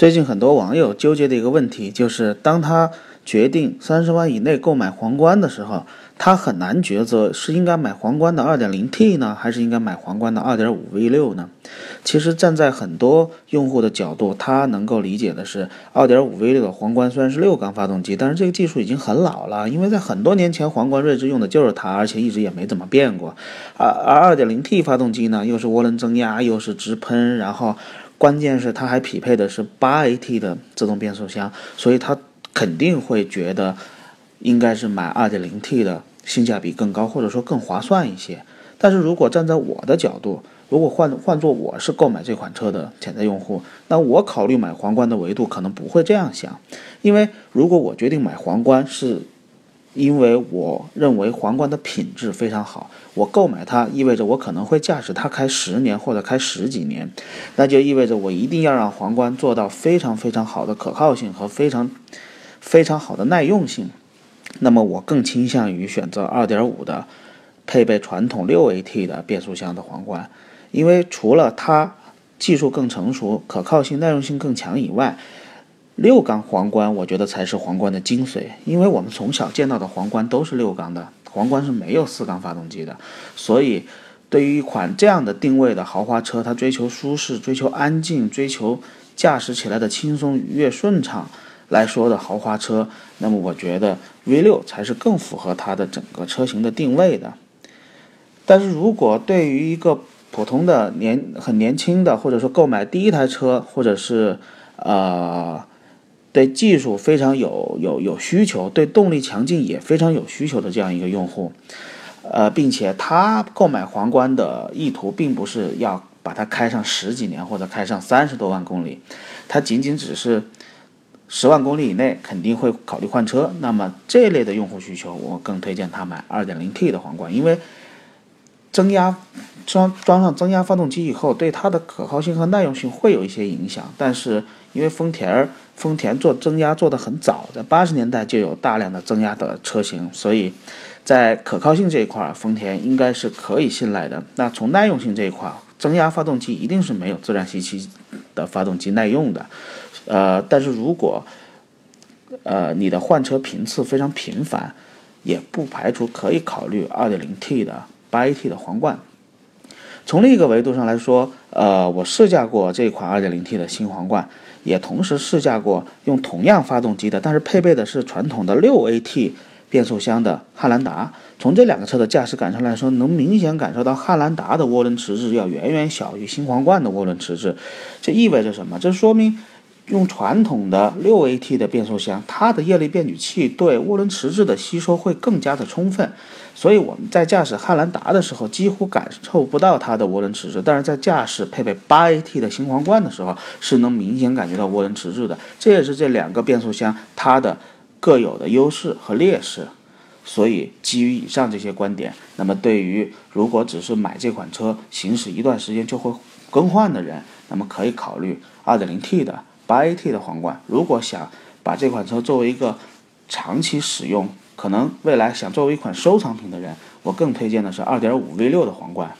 最近很多网友纠结的一个问题就是，当他决定三十万以内购买皇冠的时候，他很难抉择是应该买皇冠的 2.0T 呢，还是应该买皇冠的 2.5V6 呢？其实站在很多用户的角度，他能够理解的是，2.5V6 的皇冠虽然是六缸发动机，但是这个技术已经很老了，因为在很多年前皇冠锐志用的就是它，而且一直也没怎么变过。而而 2.0T 发动机呢，又是涡轮增压，又是直喷，然后。关键是它还匹配的是八 AT 的自动变速箱，所以他肯定会觉得应该是买 2.0T 的性价比更高，或者说更划算一些。但是如果站在我的角度，如果换换做我是购买这款车的潜在用户，那我考虑买皇冠的维度可能不会这样想，因为如果我决定买皇冠是。因为我认为皇冠的品质非常好，我购买它意味着我可能会驾驶它开十年或者开十几年，那就意味着我一定要让皇冠做到非常非常好的可靠性和非常非常好的耐用性。那么我更倾向于选择2.5的配备传统 6AT 的变速箱的皇冠，因为除了它技术更成熟、可靠性、耐用性更强以外。六缸皇冠，我觉得才是皇冠的精髓，因为我们从小见到的皇冠都是六缸的，皇冠是没有四缸发动机的。所以，对于一款这样的定位的豪华车，它追求舒适、追求安静、追求驾驶起来的轻松、愉悦、顺畅来说的豪华车，那么我觉得 V6 才是更符合它的整个车型的定位的。但是如果对于一个普通的年很年轻的，或者说购买第一台车，或者是呃。对技术非常有有有需求，对动力强劲也非常有需求的这样一个用户，呃，并且他购买皇冠的意图并不是要把它开上十几年或者开上三十多万公里，他仅仅只是十万公里以内肯定会考虑换车。那么这类的用户需求，我更推荐他买 2.0T 的皇冠，因为增压装装上增压发动机以后，对它的可靠性和耐用性会有一些影响，但是因为丰田。丰田做增压做得很早，在八十年代就有大量的增压的车型，所以在可靠性这一块，丰田应该是可以信赖的。那从耐用性这一块，增压发动机一定是没有自然吸气的发动机耐用的。呃，但是如果呃你的换车频次非常频繁，也不排除可以考虑 2.0T 的 8AT 的皇冠。从另一个维度上来说，呃，我试驾过这款 2.0T 的新皇冠。也同时试驾过用同样发动机的，但是配备的是传统的 6AT 变速箱的汉兰达。从这两个车的驾驶感受来说，能明显感受到汉兰达的涡轮迟滞要远远小于新皇冠的涡轮迟滞。这意味着什么？这说明。用传统的六 AT 的变速箱，它的液力变矩器对涡轮迟滞的吸收会更加的充分，所以我们在驾驶汉兰达的时候几乎感受不到它的涡轮迟滞，但是在驾驶配备八 AT 的新皇冠的时候，是能明显感觉到涡轮迟滞的。这也是这两个变速箱它的各有的优势和劣势。所以基于以上这些观点，那么对于如果只是买这款车行驶一段时间就会更换的人，那么可以考虑 2.0T 的。八 AT 的皇冠，如果想把这款车作为一个长期使用，可能未来想作为一款收藏品的人，我更推荐的是二点五 V 六的皇冠。